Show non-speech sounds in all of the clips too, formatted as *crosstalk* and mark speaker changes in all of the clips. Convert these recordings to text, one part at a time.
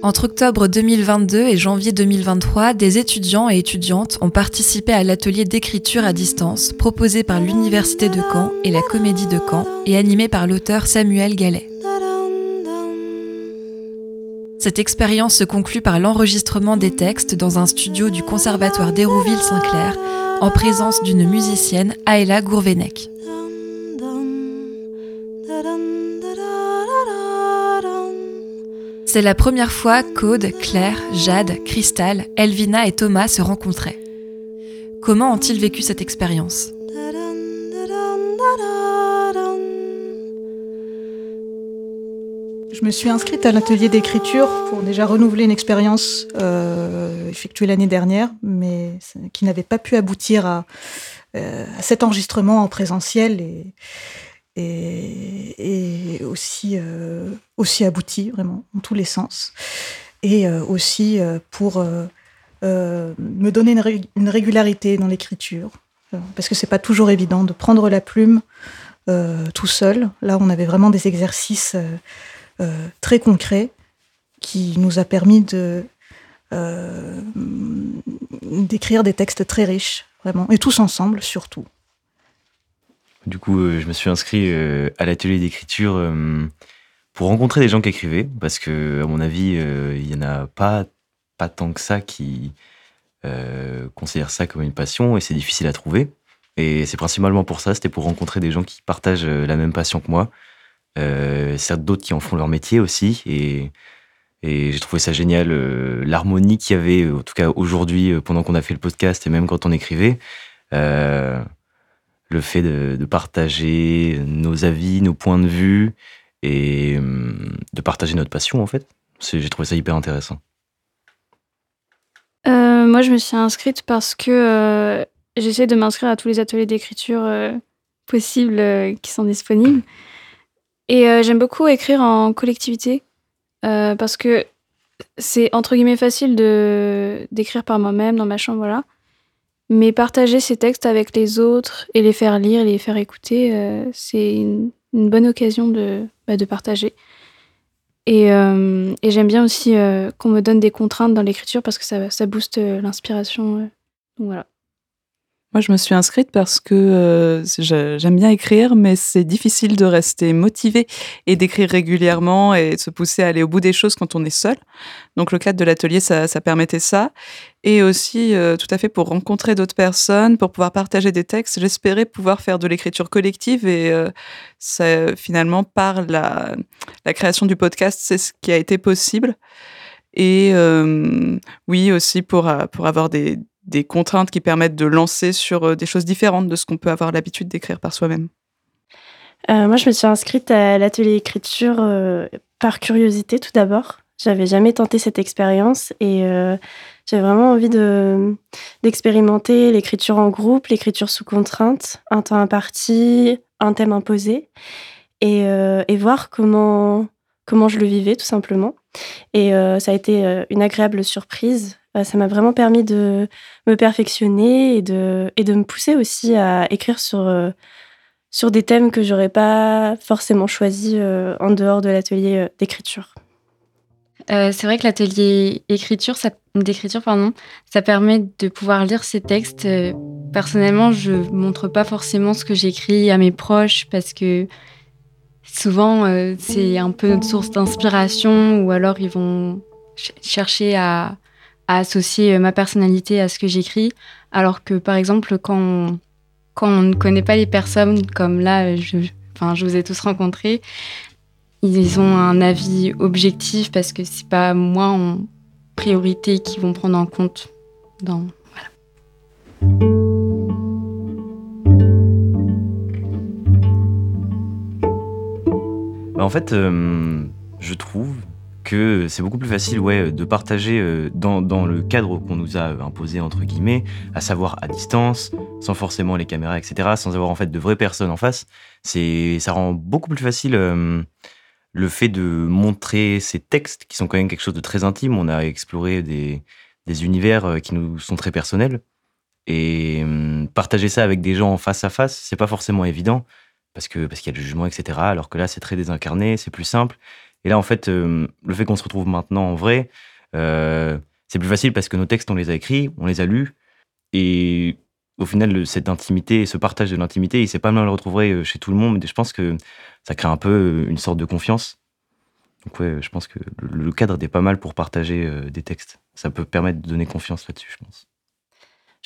Speaker 1: Entre octobre 2022 et janvier 2023, des étudiants et étudiantes ont participé à l'atelier d'écriture à distance proposé par l'Université de Caen et la Comédie de Caen et animé par l'auteur Samuel Gallet. Cette expérience se conclut par l'enregistrement des textes dans un studio du Conservatoire d'Hérouville-Saint-Clair en présence d'une musicienne, Aela Gourvenec. C'est la première fois qu'Aude, Claire, Jade, Cristal, Elvina et Thomas se rencontraient. Comment ont-ils vécu cette expérience?
Speaker 2: Je me suis inscrite à l'atelier d'écriture pour déjà renouveler une expérience euh, effectuée l'année dernière, mais qui n'avait pas pu aboutir à, euh, à, cet enregistrement en présentiel et, et, aussi, euh, aussi abouti, vraiment, en tous les sens. Et euh, aussi euh, pour me donner une, régularité dans l'écriture. Parce que c'est pas toujours évident de prendre la plume tout seul. Là, on avait vraiment des exercices très concrets qui nous a permis d'écrire des textes très riches, vraiment, et tous ensemble surtout.
Speaker 3: Du coup, euh, je me suis inscrit euh, à l'atelier d'écriture euh, pour rencontrer des gens qui écrivaient, parce que, à mon avis, il n'y en a pas, pas tant que ça qui considèrent ça comme une passion, et c'est difficile à trouver. Et c'est principalement pour ça, c'était pour rencontrer des gens qui partagent la même passion que moi. certes, d'autres qui en font leur métier aussi, et, et j'ai trouvé ça génial, l'harmonie qu'il y avait, en tout cas aujourd'hui, pendant qu'on a fait le podcast, et même quand on écrivait le fait de, partager nos avis, nos points de vue et hum, de partager notre passion en fait. J'ai trouvé ça hyper intéressant.
Speaker 4: Euh, moi, je me suis inscrite parce que euh, j'essaie de m'inscrire à tous les ateliers d'écriture euh, possibles qui sont disponibles. Et j'aime beaucoup écrire en collectivité parce que c'est entre guillemets facile d'écrire par moi-même dans ma chambre, voilà. Mais partager ces textes avec les autres et les faire lire, les faire écouter, euh, c'est une, bonne occasion de, bah, de partager. Et, euh, j'aime bien aussi euh, qu'on me donne des contraintes dans l'écriture parce que ça, booste l'inspiration. voilà.
Speaker 5: Moi, je me suis inscrite parce que euh, j'aime bien écrire, mais c'est difficile de rester motivé et d'écrire régulièrement et de se pousser à aller au bout des choses quand on est seul. Donc, le cadre de l'atelier, ça, permettait ça. Et aussi, euh, tout à fait, pour rencontrer d'autres personnes, pour pouvoir partager des textes. J'espérais pouvoir faire de l'écriture collective et euh, finalement, par la, la création du podcast, c'est ce qui a été possible. Et oui, aussi pour, pour avoir des, des contraintes qui permettent de lancer sur euh, des choses différentes de ce qu'on peut avoir l'habitude d'écrire par soi-même
Speaker 6: euh, Moi, je me suis inscrite à l'atelier écriture euh, par curiosité tout d'abord. J'avais jamais tenté cette expérience et j'avais vraiment envie de, d'expérimenter l'écriture en groupe, l'écriture sous contrainte, un temps imparti, un thème imposé et, voir comment, je le vivais tout simplement. Et ça a été une agréable surprise euh, ça m'a vraiment permis de me perfectionner et de, et de me pousser aussi à écrire sur, euh, sur des thèmes que j'aurais pas forcément choisis euh, en dehors de l'atelier d'écriture.
Speaker 7: c'est vrai que l'atelier d'écriture, pardon, ça permet de pouvoir lire ces textes. personnellement, je montre pas forcément ce que j'écris à mes proches parce que souvent c'est un peu notre source d'inspiration ou alors ils vont chercher à, à associer euh, ma personnalité à ce que j'écris, alors que par exemple quand on, quand on ne connaît pas les personnes, comme là, je, enfin, je vous ai tous rencontrés, ils ont un avis objectif parce que c'est pas moi en priorité qui vont prendre en compte dans voilà.
Speaker 3: Bah, en fait, euh, je trouve que c'est beaucoup plus facile ouais, de partager euh, dans, dans le cadre qu'on nous a imposé, entre guillemets, à savoir à distance, sans forcément les caméras, etc., sans avoir en fait de vraies personnes en face. C'est, ça rend beaucoup plus facile euh, le fait de montrer ces textes qui sont quand même quelque chose de très intime. On a exploré des, des univers euh, qui nous sont très personnels. Et partager ça avec des gens en face à face, c'est pas forcément évident. parce que parce qu'il y a le jugement, etc. Alors que là, c'est très désincarné, c'est plus simple. Et là, en fait, le fait qu'on se retrouve maintenant en vrai, c'est plus facile parce que nos textes, on les a écrits, on les a lus, et au final, cette intimité, ce partage de l'intimité, il sait pas mal le retrouver chez tout le monde. Mais je pense que ça crée un peu une sorte de confiance. Donc ouais, je pense que le cadre est pas mal pour partager des textes. Ça peut permettre de donner confiance là-dessus, je pense.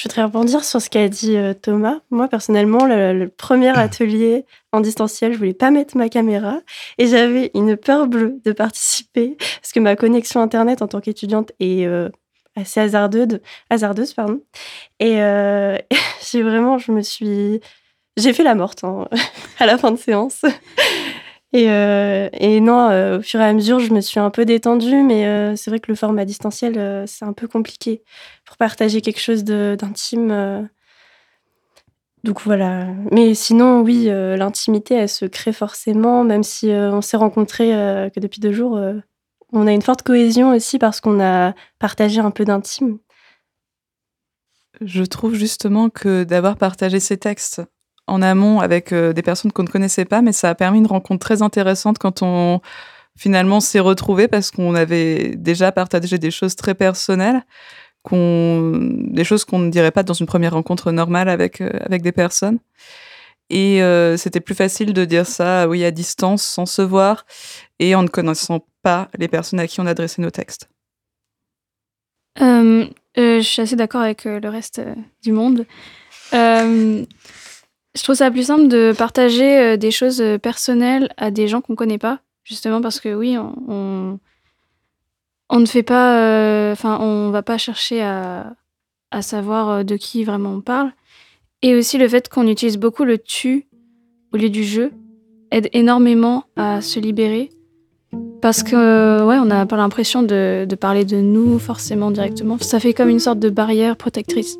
Speaker 6: Je voudrais rebondir sur ce qu'a dit euh, Thomas. Moi, personnellement, le, premier atelier en distanciel, je voulais pas mettre ma caméra et j'avais une peur bleue de participer parce que ma connexion Internet en tant qu'étudiante est euh, assez hasardeuse, hasardeuse pardon. Et euh, *laughs* j'ai vraiment, je me suis... J'ai fait la morte hein, *laughs* à la fin de séance. Euh, et, non, euh, au fur et à mesure, je me suis un peu détendue, mais euh, c'est vrai que le format distanciel, c'est un peu compliqué pour partager quelque chose d'intime. Donc voilà. Mais sinon, oui, l'intimité, elle se crée forcément, même si on s'est rencontrés que depuis deux jours. on a une forte cohésion aussi parce qu'on a partagé un peu d'intime.
Speaker 5: Je trouve justement que d'avoir partagé ces textes en amont avec euh, des personnes qu'on ne connaissait pas, mais ça a permis une rencontre très intéressante quand on finalement s'est retrouvé parce qu'on avait déjà partagé des choses très personnelles, des choses qu'on ne dirait pas dans une première rencontre normale avec, euh, avec des personnes. Et euh, c'était plus facile de dire ça, oui, à distance, sans se voir, et en ne connaissant pas les personnes à qui on adressait nos textes.
Speaker 4: je suis assez d'accord avec le reste du monde. Je trouve ça plus simple de partager euh, des choses euh, personnelles à des gens qu'on connaît pas, justement parce que oui, on, ne fait pas, euh, enfin, on va pas chercher à, savoir de qui vraiment on parle. Et aussi le fait qu'on utilise beaucoup le tu au lieu du je aide énormément à se libérer. Parce que, ouais, on n'a pas l'impression de parler de nous forcément directement. Ça fait comme une sorte de barrière protectrice.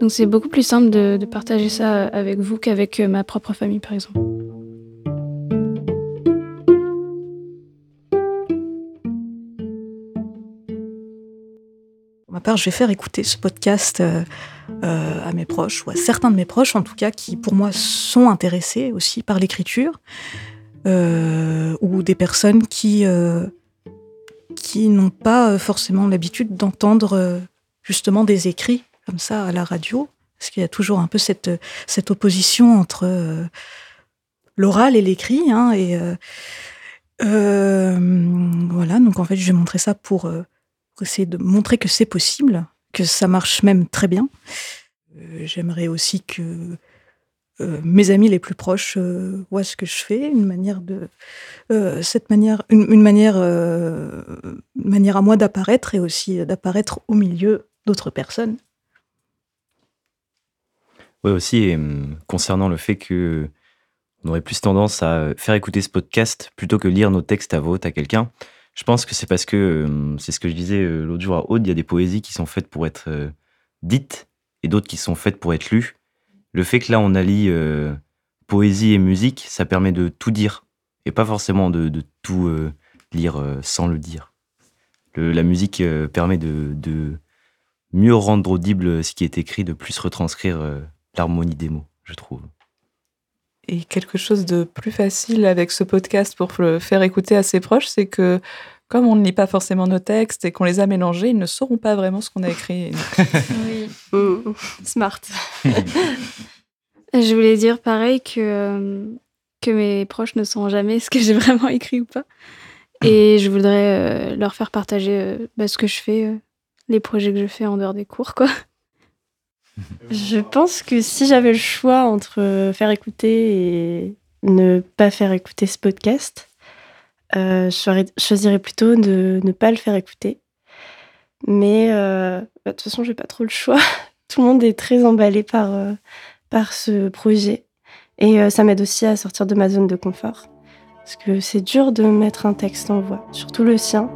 Speaker 4: Donc c'est beaucoup plus simple de, partager ça avec vous qu'avec euh, ma propre famille, par exemple.
Speaker 2: Pour ma part, je vais faire écouter ce podcast euh, euh, à mes proches, ou à certains de mes proches en tout cas, qui pour moi sont intéressés aussi par l'écriture, ou des personnes qui, qui n'ont pas forcément l'habitude d'entendre justement des écrits comme ça à la radio, parce qu'il y a toujours un peu cette, cette opposition entre euh, l'oral et l'écrit. Hein, et euh, euh, voilà, donc en fait, je vais montrer ça pour, essayer de montrer que c'est possible, que ça marche même très bien. J'aimerais aussi que mes amis les plus proches voient ce que je fais, une manière de, cette manière, une, manière, une manière à moi d'apparaître et aussi d'apparaître au milieu d'autres personnes.
Speaker 3: Oui, aussi, concernant le fait que on aurait plus tendance à faire écouter ce podcast plutôt que lire nos textes à vote à quelqu'un. Je pense que c'est parce que, c'est ce que je disais l'autre jour à Aude, il y a des poésies qui sont faites pour être dites et d'autres qui sont faites pour être lues. Le fait que là, on allie poésie et musique, ça permet de tout dire et pas forcément de, tout lire sans le dire. la musique permet de, mieux rendre audible ce qui est écrit, de plus retranscrire l'harmonie des mots, je trouve.
Speaker 5: Et quelque chose de plus facile avec ce podcast pour le faire écouter à ses proches, c'est que comme on ne lit pas forcément nos textes et qu'on les a mélangés, ils ne sauront pas vraiment ce qu'on a écrit. *laughs*
Speaker 4: oui, mmh. smart. *laughs* je voulais dire pareil que, euh, que mes proches ne sauront jamais ce que j'ai vraiment écrit ou pas. Et je voudrais euh, leur faire partager euh, bah, ce que je fais, les projets que je fais en dehors des cours, quoi. Je pense que si j'avais le choix entre faire écouter et ne pas faire écouter ce podcast, euh, je choisirais plutôt de ne pas le faire écouter. Mais euh, bah, de toute façon, j'ai pas trop le choix. *laughs* Tout le monde est très emballé par, euh, par ce projet. Et ça m'aide aussi à sortir de ma zone de confort. Parce que c'est dur de mettre un texte en voix, surtout le sien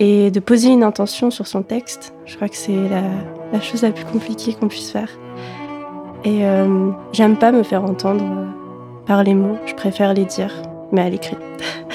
Speaker 4: et de poser une intention sur son texte. Je crois que c'est la, chose la plus compliquée qu'on puisse faire. Et euh, j'aime pas me faire entendre par les mots, je préfère les dire, mais à l'écrit. *laughs*